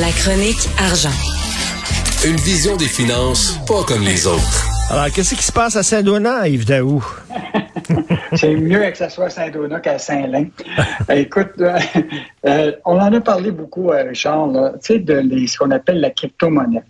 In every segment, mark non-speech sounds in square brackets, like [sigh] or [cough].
La chronique argent. Une vision des finances pas comme les autres. Alors, qu'est-ce qui se passe à Saint-Donat, Yves Daou? [laughs] C'est mieux que ça soit à Saint-Donat qu'à Saint-Lin. Écoute, euh, [laughs] euh, on en a parlé beaucoup, euh, Richard, tu sais, de ce qu'on appelle la crypto-monnaie.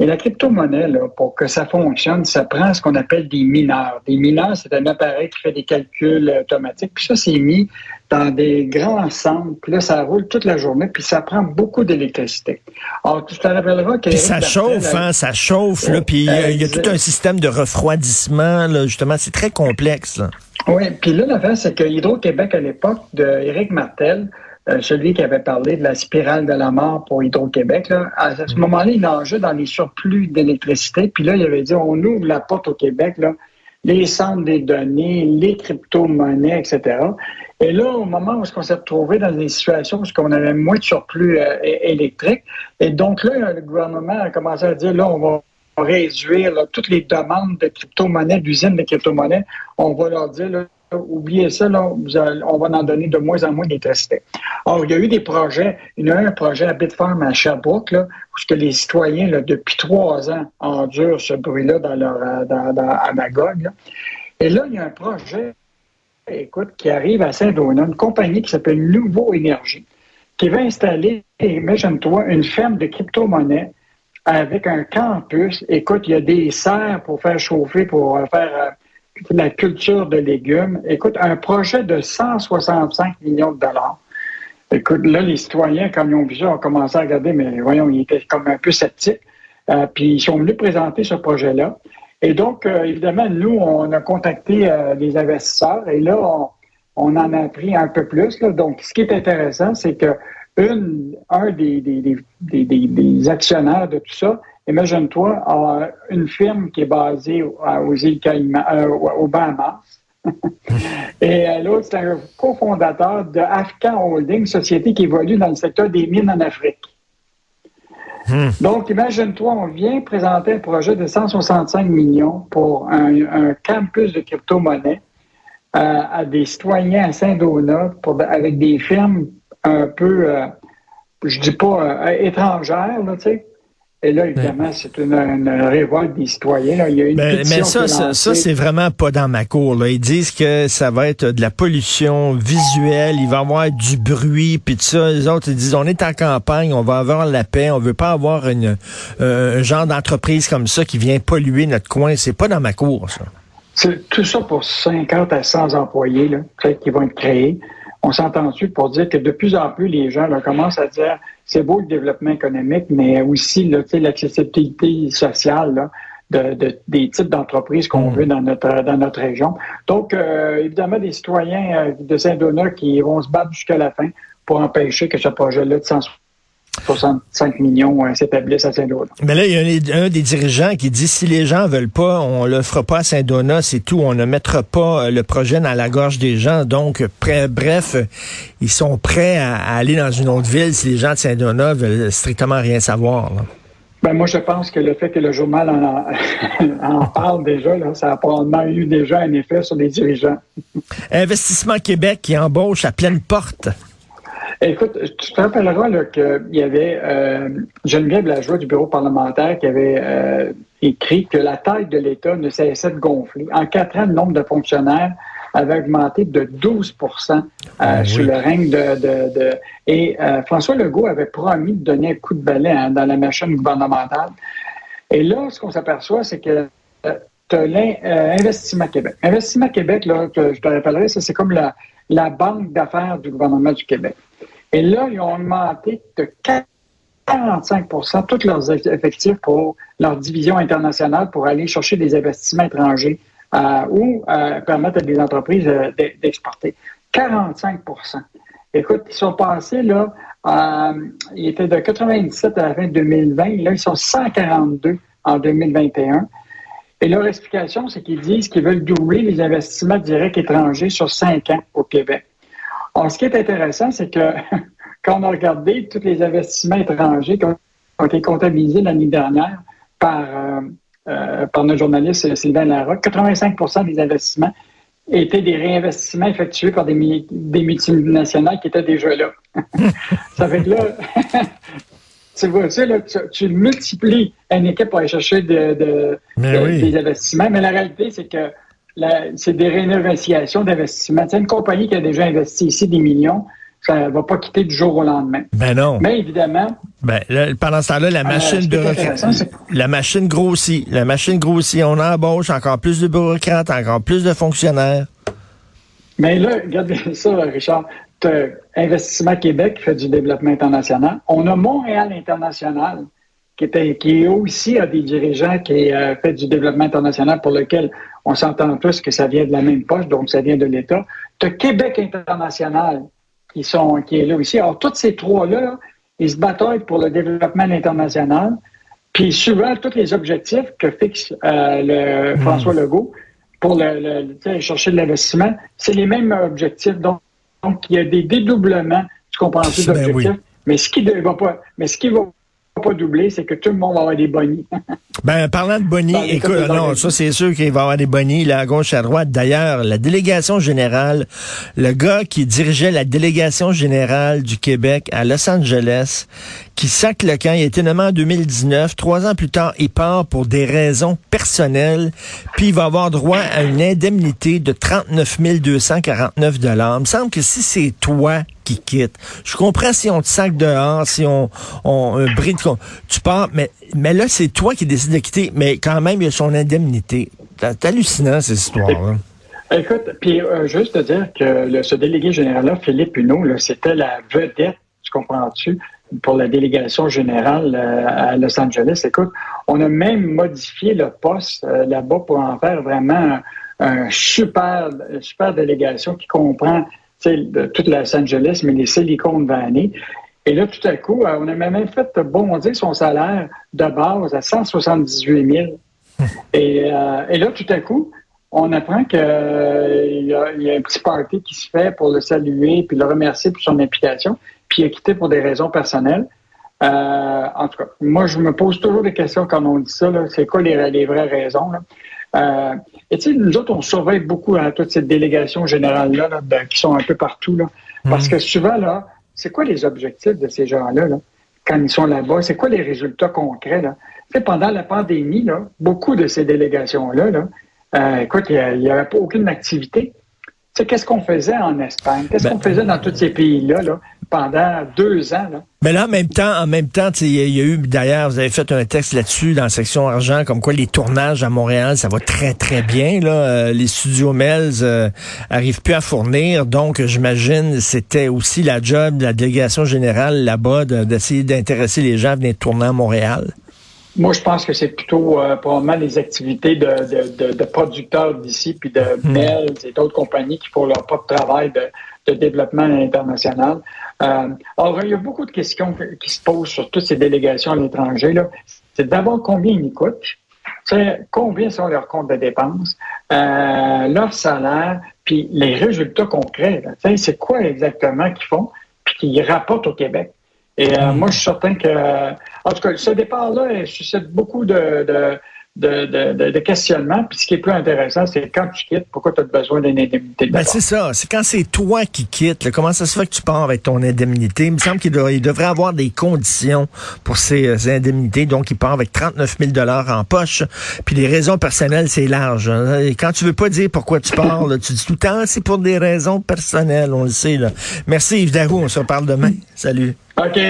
Et la crypto-monnaie, pour que ça fonctionne, ça prend ce qu'on appelle des mineurs. Des mineurs, c'est un appareil qui fait des calculs automatiques. Puis ça, c'est mis dans des grands centres. Puis là, ça roule toute la journée. Puis ça prend beaucoup d'électricité. Alors, tu te rappelleras que... ça chauffe, hein, ça chauffe. Là, puis il y, a tout un système de refroidissement. Là, justement, c'est très complexe. Oui, puis là, l'affaire, c'est que Hydro-Québec, à l'époque de Martel, euh, celui qui avait parlé de la spirale de la mort pour Hydro-Québec, à ce mm. moment-là, il nageait dans les surplus d'électricité. Puis là, il avait dit, on ouvre la porte au Québec, là, les centres des données, les crypto-monnaies, etc. Et là, au moment où on s'est retrouvé dans des situations où on avait moins de surplus euh, électrique, et donc là, le gouvernement a commencé à dire, là, on va réduire toutes les demandes de crypto-monnaies, d'usines de crypto-monnaies. On va leur dire, là, oubliez ça, là, on va en donner de moins en moins d'électricité. Or, il y a eu des projets, il y a eu un projet à Bitfarm à Sherbrooke, là, où que les citoyens, là, depuis trois ans, endurent ce bruit-là dans leur, dans, dans, à Magog. Et là, il y a un projet, écoute, qui arrive à Saint-Donat, une compagnie qui s'appelle Nouveau Énergie, qui va installer, imagine-toi, une ferme de crypto-monnaies avec un campus. Écoute, il y a des serres pour faire chauffer, pour faire la culture de légumes. Écoute, un projet de 165 millions de dollars. Écoute, là, les citoyens, quand ils ont vu ça, ont commencé à regarder, mais voyons, ils étaient comme un peu sceptiques. Euh, puis ils sont venus présenter ce projet-là. Et donc, euh, évidemment, nous, on a contacté euh, les investisseurs et là, on, en a appris un peu plus. Donc, ce qui est intéressant, c'est que une, un des, des, des, des, actionnaires de tout ça imagine-toi, une firme qui est basée aux îles Caïmans, euh, au Bahamas. [laughs] Et euh, l'autre, c'est un cofondateur de Afghan Holding, société qui évolue dans le secteur des mines en Afrique. Hmm. Donc, imagine-toi, on vient présenter un projet de 165 millions pour un, campus de crypto-monnaie euh, à des citoyens à Saint-Donat avec des firmes un peu, je dis pas étrangères, tu sais, et là, évidemment, c'est une, révolte des citoyens. Il y a une mais, mais ça, ça, c'est vraiment pas dans ma cour. Là. Ils disent que ça va être de la pollution visuelle, il va y avoir du bruit, puis tout ça. Les autres, ils disent, on est en campagne, on va avoir la paix, on veut pas avoir une, euh, un genre d'entreprise comme ça qui vient polluer notre coin. C'est pas dans ma cour, ça. C'est tout ça pour 50 à 100 employés là, qui vont être créés. On s'entend ensuite pour dire que de plus en plus, les gens là, commencent à dire c'est beau le développement économique, mais aussi l'accessibilité sociale de, des types d'entreprises qu'on mm. veut dans notre dans notre région. Donc, euh, évidemment, des citoyens euh, de Saint-Donat qui vont se battre jusqu'à la fin pour empêcher que ce projet-là de 165 millions euh, s'établisse à Saint-Donat. Mais là, il y a un, des dirigeants qui dit si les gens veulent pas, on le fera pas à Saint-Donat, c'est tout. On ne mettra pas le projet dans la gorge des gens. Donc, bref, ils sont prêts à, aller dans une autre ville si les gens de Saint-Donat veulent strictement rien savoir. Ben moi, je pense que le fait que le journal en, [laughs] parle déjà, ça a probablement eu déjà un effet sur les dirigeants. Investissement Québec qui embauche à pleine porte. Écoute, tu te rappelleras qu'il y avait euh, Geneviève Lajoie du bureau parlementaire qui avait euh, écrit que la taille de l'État ne cessait de gonfler. En quatre ans, le nombre de fonctionnaires avait augmenté de 12 euh, ah sur le règne de... et euh, François Legault avait promis de donner un coup de balai hein, dans la machine gouvernementale. Et là, ce qu'on s'aperçoit, c'est que euh, tu as l'Investissement Québec. Investissement Québec, là, que je te rappellerai, c'est comme la, la banque d'affaires du gouvernement du Québec. Et là, ils ont augmenté de 45% tous leurs effectifs pour leur division internationale pour aller chercher des investissements étrangers euh, ou euh, permettre à des entreprises euh, d'exporter. 45% Écoute, ils sont passés, là, ils étaient de 97 à la fin de 2020, là, ils sont 142 en 2021. Et leur explication, c'est qu'ils disent qu'ils veulent doubler les investissements directs étrangers sur cinq ans au Québec. Alors, ce qui est intéressant, c'est que [laughs] quand on a regardé tous les investissements étrangers qui ont, été comptabilisés l'année dernière par euh, par notre journaliste Sylvain Larocque, 85% des investissements étaient des réinvestissements effectués par des, des multinationales qui étaient déjà là. [laughs] ça fait que là, [laughs] tu vois, tu, là, tu, tu multiplies une équipe pour aller chercher de, de, Mais de- oui. des investissements, mais la réalité, c'est que c'est des réinvestigations d'investissements. Tu sais, une compagnie qui a déjà investi ici des millions, ça ne va pas quitter du jour au lendemain. Ben non. Mais évidemment, Ben, là, pendant ce temps-là, la machine bureaucrate- intéressant, c'est- la machine grossit. La machine grossit. On embauche encore plus de bureaucrates, encore plus de fonctionnaires. Mais là, regarde bien [laughs] ça, Richard. Investissement Québec qui fait du développement international. On a Montréal International qui, était, qui aussi a des dirigeants qui euh, fait du développement international pour lequel on s'entend tous que ça vient de la même poche, donc ça vient de l'État. Tu as Québec International qui, sont, qui est là aussi. Alors, tous ces trois-là, là, ils se bataillent pour le développement international. Puis souvent, tous les objectifs que fixe euh, le François Legault pour le, chercher de l'investissement, c'est les mêmes objectifs. Donc, donc, il y a des dédoublements, tu comprends-tu, Ben d'objectifs. oui. Mais ce qui ne va pas, mais ce qui va pas doubler, c'est que tout le monde va avoir des bonnies. [laughs] Ben, parlant de Bonnie, Dans les écoute, non, ça c'est sûr qu'il va y avoir des Bonnies là, à gauche, à droite. D'ailleurs, la délégation générale, le gars qui dirigeait la délégation générale du Québec à Los Angeles, qui sac le camp, il a été nommé en 2019. Trois ans plus tard, il part pour des raisons personnelles, puis il va avoir droit à une indemnité de 39 249 dollars. Il me semble que si c'est toi qui je comprends si on te sac dehors, si on, on un bris de con- tu pars, mais là c'est toi qui décides de quitter, mais quand même il y a son indemnité. C'est hallucinant cette histoire. Écoute, puis euh, juste te dire que ce délégué général-là, Philippe Huneau, c'était la vedette, tu comprends-tu, pour la délégation générale euh, à Los Angeles. Écoute, on a même modifié le poste euh, là-bas pour en faire vraiment un, super, une super délégation qui comprend de toute Los Angeles, mais les Silicon Valley. Et là, tout à coup, euh, on a même fait bondir son salaire de base à 178 000. [laughs] Et, euh, et là, tout à coup, on apprend qu'il y, a- il y a un petit party qui se fait pour le saluer puis le remercier pour son implication, puis il a quitté pour des raisons personnelles. Euh, en tout cas, moi, je me pose toujours des questions quand on dit ça. C'est quoi les, les vraies raisons? Là? Euh, et tu sais, nous autres, on surveille beaucoup hein, toute cette délégation générale-là là, de- qui sont un peu partout. Là, parce que souvent, là, c'est quoi les objectifs de ces gens-là là, quand ils sont là-bas? C'est quoi les résultats concrets? Là? Tu sais, pendant la pandémie, là, beaucoup de ces délégations-là, là, euh, écoute, il n'y avait pas aucune activité. Sais, qu'est-ce qu'on faisait en Espagne? Qu'est-ce Ben- qu'on faisait dans tous ces pays-là là, pendant deux ans? Là? Mais là, en même temps, en même temps, il y, a- il y a eu, d'ailleurs, vous avez fait un texte là-dessus dans la section argent, comme quoi les tournages à Montréal, ça va très, très bien. Là, Euh, les studios Melz euh, arrivent plus à fournir, donc j'imagine c'était aussi la job de la délégation générale là-bas de- d'essayer d'intéresser les gens à venir tourner à Montréal. Moi, je pense que c'est plutôt euh, probablement les activités de, de, de, de producteurs d'ici, puis de Melz et d'autres compagnies qui font leur propre travail de, de développement international. Euh, alors, il y a beaucoup de questions qui se posent sur toutes ces délégations à l'étranger. là. C'est d'abord combien ils coûtent, tu sais, combien sont leurs comptes de dépenses, euh, leur salaire, puis les résultats concrets. là. Tu sais, C'est quoi exactement qu'ils font, puis qu'ils rapportent au Québec. Et euh, moi, je suis certain que, en tout cas, ce départ-là suscite beaucoup de, de, de, de. Puis ce qui est plus intéressant, c'est quand tu quittes, pourquoi tu as besoin d'une indemnité de Ben, c'est ça. C'est quand c'est toi qui quittes. là, comment ça se fait que tu pars avec ton indemnité? Il me semble qu'il il devrait avoir des conditions pour ces, euh, ces indemnités. Donc, il part avec 39 000 en poche. Puis les raisons personnelles, c'est large. hein. Et quand tu veux pas dire pourquoi tu pars, là, tu dis tout le temps, c'est pour des raisons personnelles. On le sait. Là. Merci Yves Darou. On se reparle demain. Salut. OK.